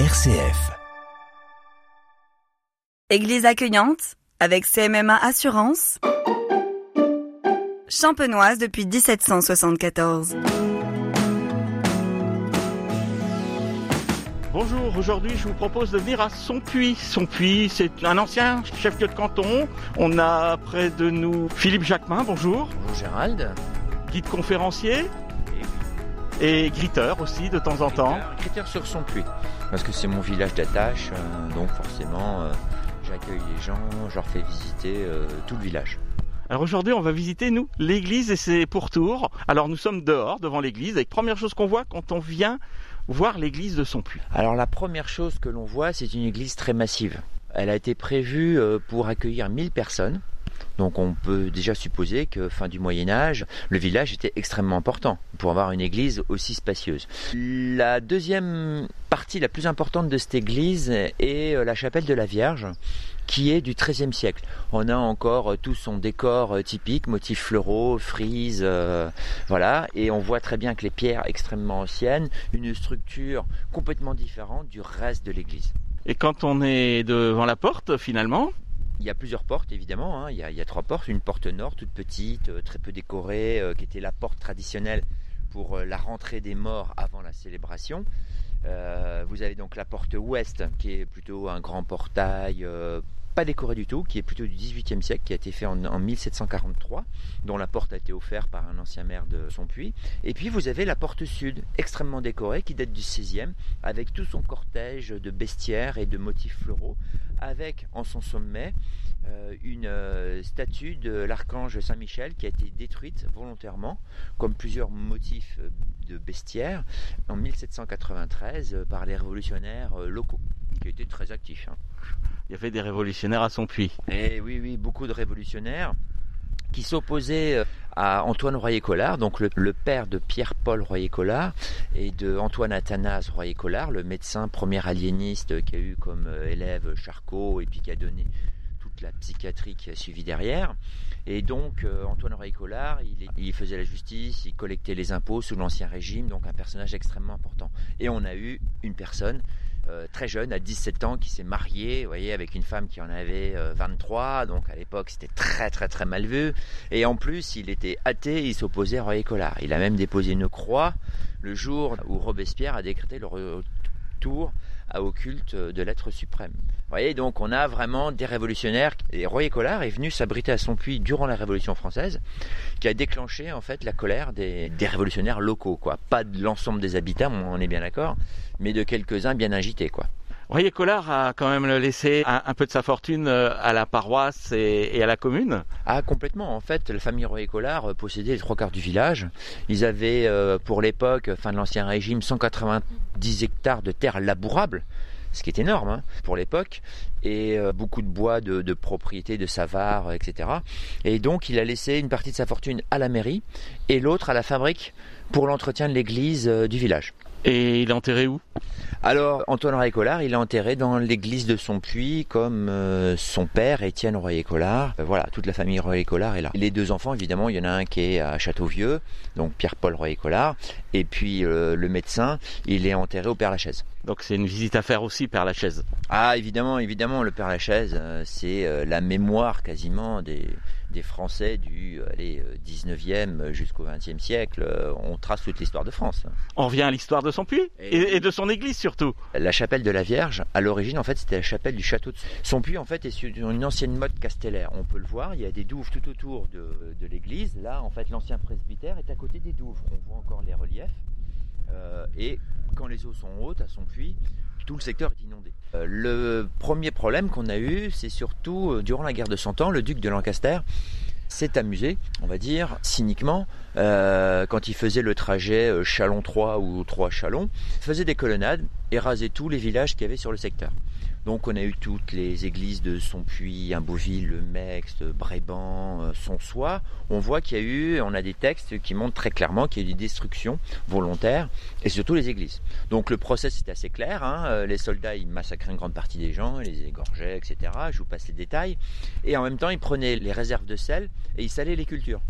RCF. Église accueillante avec CMMA Assurance. Champenoise depuis 1774. Bonjour, aujourd'hui je vous propose de venir à Sonpuy. Sonpuy, c'est un ancien chef-lieu de canton. On a près de nous Philippe Jacquemin, bonjour. Bonjour Gérald. Guide conférencier et griteur aussi de temps en temps. Griteur sur Sonpuy, parce que c'est mon village d'attache, euh, donc forcément euh, j'accueille les gens, je leur fais visiter euh, tout le village. Alors aujourd'hui, on va visiter, nous, l'église et ses pourtours. Alors nous sommes dehors, devant l'église, et première chose qu'on voit quand on vient voir l'église de Sonpuy. Alors la première chose que l'on voit, c'est une église très massive. Elle a été prévue pour accueillir 1000 personnes. Donc on peut déjà supposer que fin du Moyen Âge, le village était extrêmement important pour avoir une église aussi spacieuse. La deuxième partie la plus importante de cette église est euh, la chapelle de la Vierge qui est du XIIIe siècle. On a encore euh, tout son décor typique, motifs floraux, frises, euh, voilà, et on voit très bien que les pierres extrêmement anciennes, une structure complètement différente du reste de l'église. Et quand on est devant la porte, finalement, il y a plusieurs portes évidemment, hein. il, y a, trois portes, une porte nord toute petite, euh, très peu décorée, euh, qui était la porte traditionnelle pour euh, la rentrée des morts avant la célébration. Vous avez donc la porte ouest qui est plutôt un grand portail pas décoré du tout, qui est plutôt du XVIIIe siècle, qui a été fait en, en, 1743, dont la porte a été offerte par un ancien maire de son puits. Et puis vous avez la porte sud, extrêmement décorée, qui date du XVIe, avec tout son cortège de bestiaires et de motifs floraux, avec en son sommet euh, une euh, statue de l'archange Saint-Michel qui a été détruite volontairement, comme plusieurs motifs euh, de bestiaires, en 1793 euh, par les révolutionnaires locaux, qui étaient très actifs. Hein. Il y avait des révolutionnaires à son puits. Et oui, oui, beaucoup de révolutionnaires qui s'opposaient euh, à Antoine Royer-Collard, donc le, le, père de Pierre-Paul Royer-Collard et de Antoine Athanase Royer-Collard, le médecin premier aliéniste qui a eu comme élève Charcot et puis qui a donné toute la psychiatrie qui a suivi derrière. Et donc euh, Antoine Royer-Collard, il, il, faisait la justice, il collectait les impôts sous l'Ancien Régime, donc un personnage extrêmement important. Et on a eu une personne euh, très jeune, à 17 ans, qui s'est marié, vous voyez, avec une femme qui en avait euh, 23, donc à l'époque c'était très très très mal vu. Et en plus, il était athée, il s'opposait à Royer-Collard. Il a même déposé une croix le jour où Robespierre a décrété le retour au culte de l'être suprême. Vous voyez, donc on a vraiment des révolutionnaires. Et Royer-Collard est venu s'abriter à son puits durant la Révolution française, qui a déclenché en fait la colère des, des révolutionnaires locaux, quoi. Pas de l'ensemble des habitants, on est bien d'accord, mais de quelques-uns bien agités, quoi. Royer Collard a quand même laissé un, peu de sa fortune euh, à la paroisse et, à la commune. Ah complètement. En fait, la famille Royer Collard possédait les trois quarts du village. Ils avaient, euh, pour l'époque, fin de l'ancien régime, 190 hectares de terres labourables ce qui est énorme hein, pour l'époque, et euh, beaucoup de bois de, de propriété de Savard, etc. Et donc il a laissé une partie de sa fortune à la mairie et l'autre à la fabrique pour l'entretien de l'église euh, du village. Et il est enterré où? Alors, Antoine Royer-Collard, il est enterré dans l'église de son puits, comme euh, son père, Étienne Royer-Collard. Euh, voilà, toute la famille Royer-Collard est là. Les deux enfants, évidemment, il y en a un qui est à Châteauvieux, donc Pierre-Paul Royer-Collard, et puis euh, le médecin, il est enterré au Père-Lachaise. Donc c'est une visite à faire aussi, Père-Lachaise? Ah, évidemment, évidemment, le Père-Lachaise, c'est la mémoire quasiment des, des Français du allez, 19e jusqu'au 20e siècle. On trace toute l'histoire de France. On revient à l'histoire de son puits et, et de son église surtout. La chapelle de la Vierge, à l'origine, en fait, c'était la chapelle du château de son puits. En fait, est sur une ancienne mode castellaire. On peut le voir. Il y a des douves tout autour de, de l'église. Là, en fait, l'ancien presbytère est à côté des douves. On voit encore les reliefs. Euh, et quand les eaux sont hautes à son puits, tout le secteur est inondé. Euh, le premier problème qu'on a eu, c'est surtout euh, durant la guerre de Cent Ans, le duc de Lancaster s'est amusé, on va dire, cyniquement, euh, quand il faisait le trajet Chalon 3 ou 3 Chalon, faisait des colonnades et rasait tous les villages qu'il y avait sur le secteur. Donc on a eu toutes les églises de Sonpuy, Imbeauville, Le Mex, Bréban, Sonsois. On voit qu'il y a eu, on a des textes qui montrent très clairement qu'il y a eu des destructions volontaires et surtout les églises. Donc le process est assez clair. Hein. Les soldats ils massacraient une grande partie des gens, ils les égorgeaient, etc. Je vous passe les détails. Et en même temps ils prenaient les réserves de sel et ils salaient les cultures.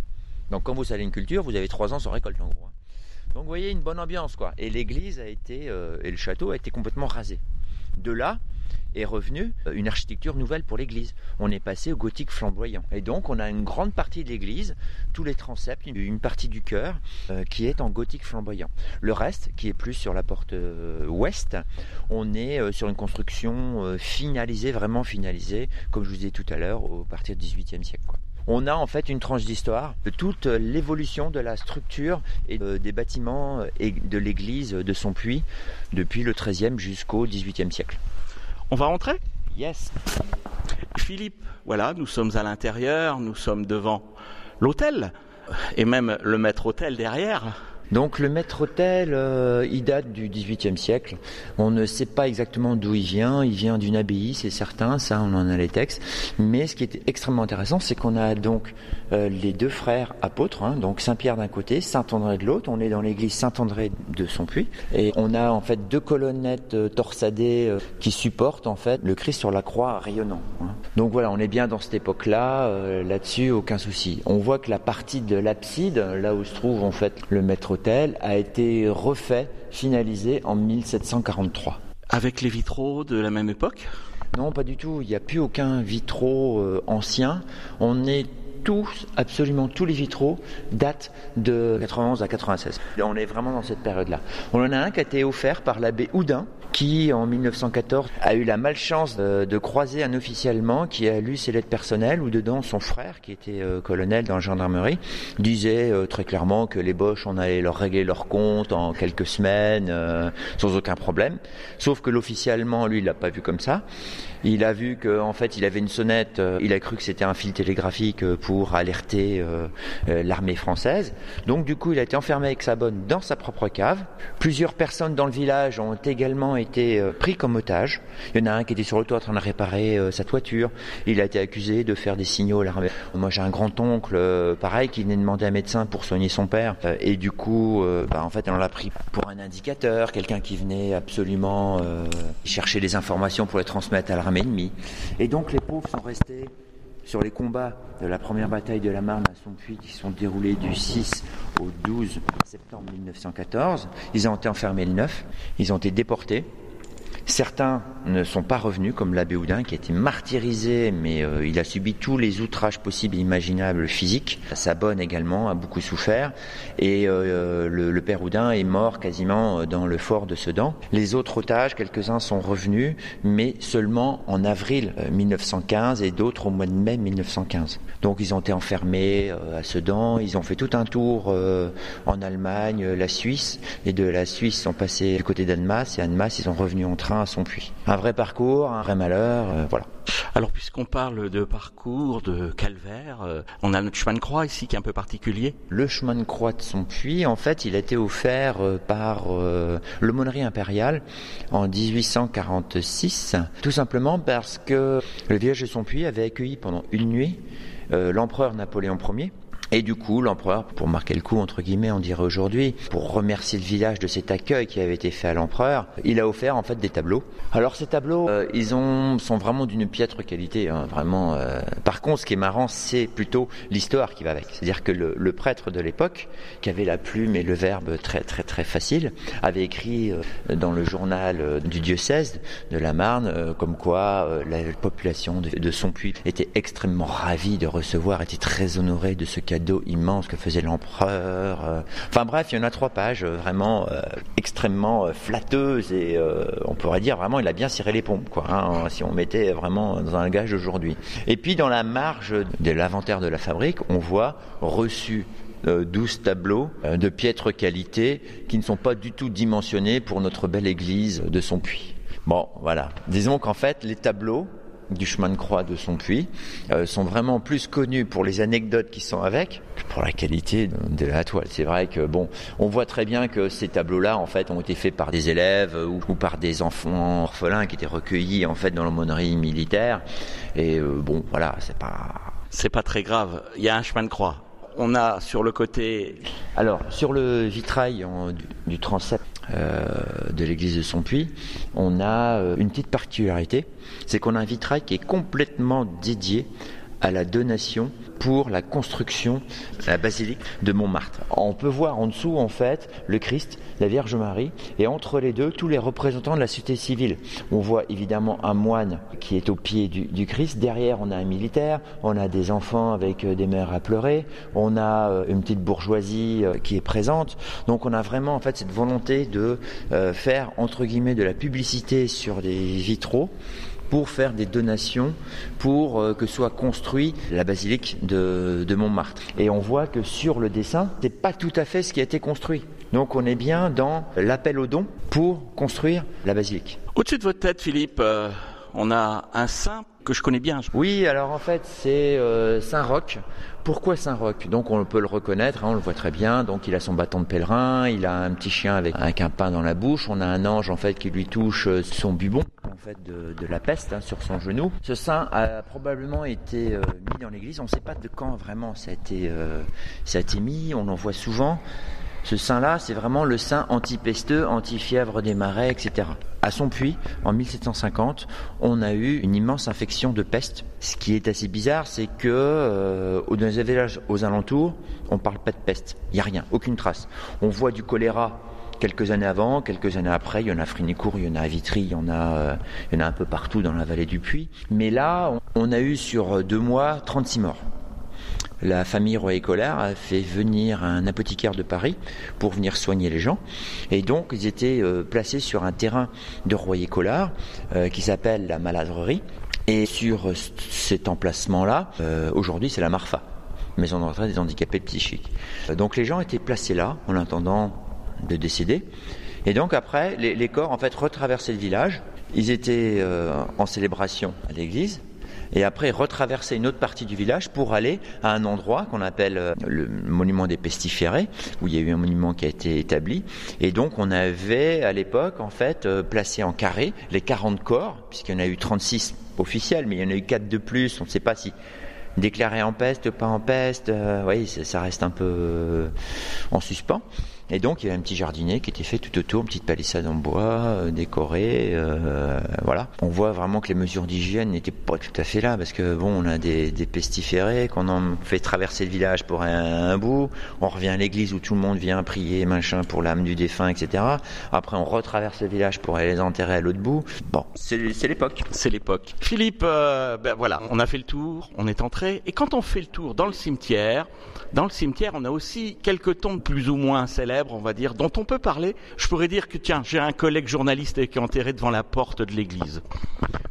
Donc quand vous salez une culture, vous avez trois ans sans récolte en gros. Donc vous voyez une bonne ambiance quoi. Et l'église a été euh, et le château a été complètement rasé. De là est revenue euh, une architecture nouvelle pour l'église. On est passé au gothique flamboyant. Et donc on a une grande partie de l'église, tous les transepts, une partie du chœur euh, qui est en gothique flamboyant. Le reste, qui est plus sur la porte ouest, on est sur une construction finalisée, vraiment finalisée, comme je vous disais tout à l'heure, au partir du XVIIIe siècle. On a en fait une tranche d'histoire de toute l'évolution de la structure et des bâtiments et de l'église de son puits depuis le XIIIe jusqu'au XVIIIe siècle. On va rentrer? Yes. Philippe, voilà, nous sommes à l'intérieur, nous sommes devant l'hôtel et même le maître hôtel derrière. Donc le maître-autel, euh, il date du XVIIIe siècle. On ne sait pas exactement d'où il vient. Il vient d'une abbaye, c'est certain. Ça, on en a les textes. Mais ce qui est extrêmement intéressant, c'est qu'on a donc euh, les deux frères apôtres, hein, donc Saint Pierre d'un côté, Saint André de l'autre. On est dans l'église Saint André de son puits, et on a en fait deux colonnettes euh, torsadées qui supportent en fait le Christ sur la croix rayonnant. Hein. Donc voilà, on est bien dans cette époque-là. Là-dessus, aucun souci. On voit que la partie de l'abside, là où se trouve en fait le maître a été refait, finalisé en 1743. Avec les vitraux de la même époque? Non, pas du tout. Il n'y a plus aucun vitraux euh, ancien. On est tous, absolument tous les vitraux datent de 91 à 96. On est vraiment dans cette période-là. On en a un qui a été offert par l'abbé Houdin, qui en 1914 a eu la malchance de, croiser un officier allemand qui a lu ses lettres personnelles où dedans son frère, qui était euh, colonel dans la gendarmerie, disait euh, très clairement que les Boches on allait leur régler leur compte en quelques semaines euh, sans aucun problème. Sauf que l'officier allemand, lui, il l'a pas vu comme ça. Il a vu qu'en fait, il avait une sonnette. il a cru que c'était un fil télégraphique pour alerter l'armée française. Donc, du coup, il a été enfermé avec sa bonne dans sa propre cave. Plusieurs personnes dans le village ont également été euh, pris comme otage. Il y en a un qui était sur le toit en train de réparer euh, sa toiture. Il a été accusé de faire des signaux à l'armée. Moi, j'ai un grand-oncle, euh, pareil, qui venait demander un médecin pour soigner son père. et du coup, bah, en fait, on l'a pris pour un indicateur, quelqu'un qui venait absolument chercher des informations pour les transmettre à l'armée Et donc, les pauvres sont restés sur les combats de la première bataille de la Marne à Sonpuy qui sont déroulés du 6 au 12 septembre 1914. Ils ont été enfermés le 9, ils ont été déportés. Certains ne sont pas revenus, comme l'abbé Houdin, qui a été martyrisé, mais euh, il a subi tous les outrages possibles et imaginables physiques. Sa bonne également a beaucoup souffert, et euh, le, père Houdin est mort quasiment euh, dans le fort de Sedan. Les autres otages, quelques-uns sont revenus, mais seulement en avril 1915 et d'autres au mois de mai 1915. Donc ils ont été enfermés à Sedan, ils ont fait tout un tour en Allemagne, la Suisse, et de la Suisse ils sont passés du côté d'Annemasse, et Annemasse ils sont revenus en train à son puits. Un vrai parcours, un vrai malheur, euh, voilà. Alors puisqu'on parle de parcours, de calvaire, euh, on a notre chemin de croix ici qui est un peu particulier. Le chemin de croix de son puits, en fait, il a été offert euh, par l'aumônerie impériale en 1846, tout simplement parce que le village de son puits avait accueilli pendant une nuit l'empereur Napoléon Ier et du coup, l'empereur, pour marquer le coup, entre guillemets, on dirait aujourd'hui, pour remercier le village de cet accueil qui avait été fait à l'empereur, il a offert en fait des tableaux. Alors ces tableaux, euh, ils ont, sont vraiment d'une piètre qualité, hein, vraiment. Euh. Par contre, ce qui est marrant, c'est plutôt l'histoire qui va avec. C'est-à-dire que le, le, prêtre de l'époque, qui avait la plume et le verbe très très très facile, avait écrit euh, dans le journal du diocèse de la Marne, comme quoi la population de, de son puits était extrêmement ravie de recevoir, était très honorée de ce cadeau immense que faisait l'empereur. Euh. Enfin bref, il y en a trois pages euh, vraiment euh, extrêmement flatteuses et on pourrait dire vraiment il a bien ciré les pompes quoi. Hein, si on mettait vraiment dans un gage aujourd'hui. Et puis dans la marge de l'inventaire de la fabrique, on voit reçu 12 tableaux de piètre qualité qui ne sont pas du tout dimensionnés pour notre belle église de son puits. Bon, voilà. Disons qu'en fait, les tableaux du chemin de croix de son puits euh, sont vraiment plus connus pour les anecdotes qui sont avec que pour la qualité de, la toile. C'est vrai que bon, on voit très bien que ces tableaux-là en fait ont été faits par des élèves ou, par des enfants orphelins qui étaient recueillis en fait dans l'aumônerie militaire. Et euh, bon, voilà, c'est pas c'est pas très grave. Il y a un chemin de croix. On a sur le côté. Alors sur le vitrail du, du transept de l'église de son puits, on a euh, une petite particularité, c'est qu'on a un vitrail qui est complètement dédié à la donation pour la construction de la basilique de Montmartre. On peut voir en dessous, en fait, le Christ, la Vierge Marie, et entre les deux, tous les représentants de la société civile. On voit évidemment un moine qui est au pied du, Christ. Derrière, on a un militaire, on a des enfants avec euh, des mères à pleurer, on a euh, une petite bourgeoisie euh, qui est présente. Donc on a vraiment en fait cette volonté de faire entre guillemets de la publicité sur des vitraux pour faire des donations pour que soit construit la basilique de, Montmartre. Et on voit que sur le dessin, c'est pas tout à fait ce qui a été construit. Donc on est bien dans l'appel aux dons pour construire la basilique. Au-dessus de votre tête, Philippe, on a un saint que je connais bien. Oui, alors en fait c'est euh, Saint Roch. Pourquoi Saint Roch Donc on peut le reconnaître, hein, on le voit très bien. Donc il a son bâton de pèlerin, il a un petit chien avec, un pain dans la bouche. On a un ange en fait qui lui touche euh, son bubon en fait de, la peste hein, sur son genou. Ce saint a probablement été euh, mis dans l'église. On ne sait pas de quand vraiment ça a été ça a été mis. On en voit souvent. Ce saint-là, c'est vraiment le saint anti-pesteux, anti-fièvre des marais, etc. À son puits, en 1750, on a eu une immense infection de peste. Ce qui est assez bizarre, c'est que euh, dans les villages aux alentours, on parle pas de peste. Il y a rien, aucune trace. On voit du choléra quelques années avant, quelques années après, il y en a à Frinicourt, il y en a à Vitry, il y en a, euh, y en a un peu partout dans la vallée du Puy. Mais là, on a eu sur deux mois 36 morts la famille Royer-Collard a fait venir un apothicaire de Paris pour venir soigner les gens. Et donc, ils étaient euh, placés sur un terrain de Royer-Collard euh, qui s'appelle la Maladrerie. Et sur euh, cet emplacement-là, aujourd'hui, c'est la Marfa, maison de retraite des handicapés psychiques. Donc, les gens étaient placés là en attendant de décéder. Et donc, après, les, les corps, en fait, retraversaient le village. Ils étaient en célébration à l'église et après retraverser une autre partie du village pour aller à un endroit qu'on appelle euh, le monument des pestiférés, où il y a eu un monument qui a été établi. Et donc on avait à l'époque en fait euh, placé en carré les 40 corps, puisqu'il y en a eu 36 officiels, mais il y en a eu 4 de plus, on ne sait pas si déclaré en peste, pas en peste, euh, oui, ça, reste un peu en suspens. Et donc il y avait un petit jardinier qui était fait tout autour, une petite palissade en bois, euh, décorée, euh, voilà. On voit vraiment que les mesures d'hygiène n'étaient pas tout à fait là, parce que bon, on a des, pestiférés, qu'on en fait traverser le village pour un, bout, on revient à l'église où tout le monde vient prier, machin, pour l'âme du défunt, etc. Après on retraverse le village pour aller les enterrer à l'autre bout. Bon, c'est l'époque. C'est l'époque. Philippe, euh, ben voilà, on a fait le tour, on est entré, et quand on fait le tour dans le cimetière, dans le cimetière, on a aussi quelques tombes plus ou moins célèbres on va dire, dont on peut parler. Je pourrais dire que, tiens, j'ai un collègue journaliste qui est enterré devant la porte de l'église.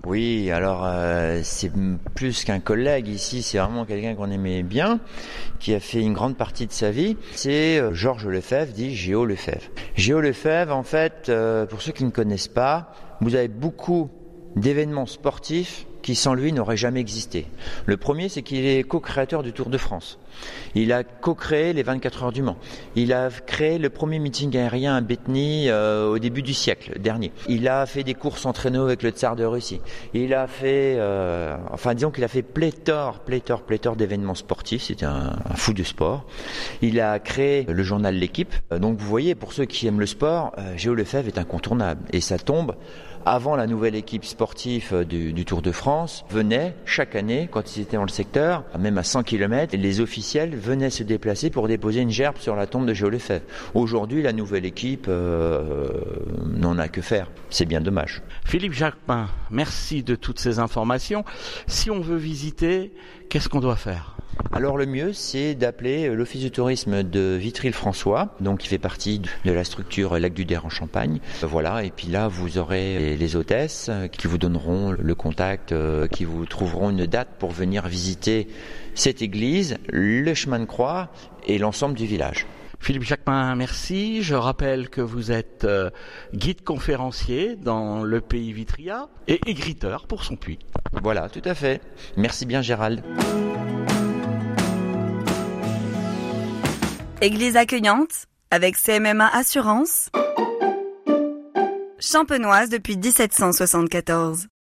Oui, alors euh, c'est plus qu'un collègue ici, c'est vraiment quelqu'un qu'on aimait bien, qui a fait une grande partie de sa vie. C'est euh, Georges Lefebvre, dit Géo Lefebvre. Géo Lefebvre, en fait, euh, pour ceux qui ne connaissent pas, vous avez beaucoup d'événements sportifs qui sans lui n'aurait jamais existé. Le premier, c'est qu'il est co-créateur du Tour de France. Il a co-créé les 24 heures du Mans. Il a créé le premier meeting aérien à Bethny euh, au début du siècle dernier. Il a fait des courses en traîneau avec le tsar de Russie. Il a fait, euh, enfin disons qu'il a fait pléthore, pléthore, pléthore d'événements sportifs. C'était un, fou de sport. Il a créé le journal L'équipe. Euh, donc vous voyez, pour ceux qui aiment le sport, Géo Lefebvre est incontournable. Et ça tombe avant la nouvelle équipe sportive euh, du, Tour de France, venaient chaque année, quand ils étaient dans le secteur, même à 100 km, les officiels venaient se déplacer pour déposer une gerbe sur la tombe de Géo Lefebvre. Aujourd'hui, la nouvelle équipe euh, n'en a que faire. C'est bien dommage. Philippe Jacquemin, merci de toutes ces informations. Si on veut visiter, qu'est-ce qu'on doit faire? Alors le mieux, c'est d'appeler euh, l'Office du tourisme de Vitry-le-François, donc qui fait partie de la structure Lac du Der en Champagne. Voilà, et puis là, vous aurez les hôtesses euh, qui vous donneront le contact, euh, qui vous trouveront une date pour venir visiter cette église, le chemin de croix et l'ensemble du village. Philippe Jacquemin, merci. Je rappelle que vous êtes guide conférencier dans le pays Vitria et égriteur pour son puits. Voilà, tout à fait. Merci bien Gérald. Église accueillante avec CMMA Assurance. Champenoise depuis 1774.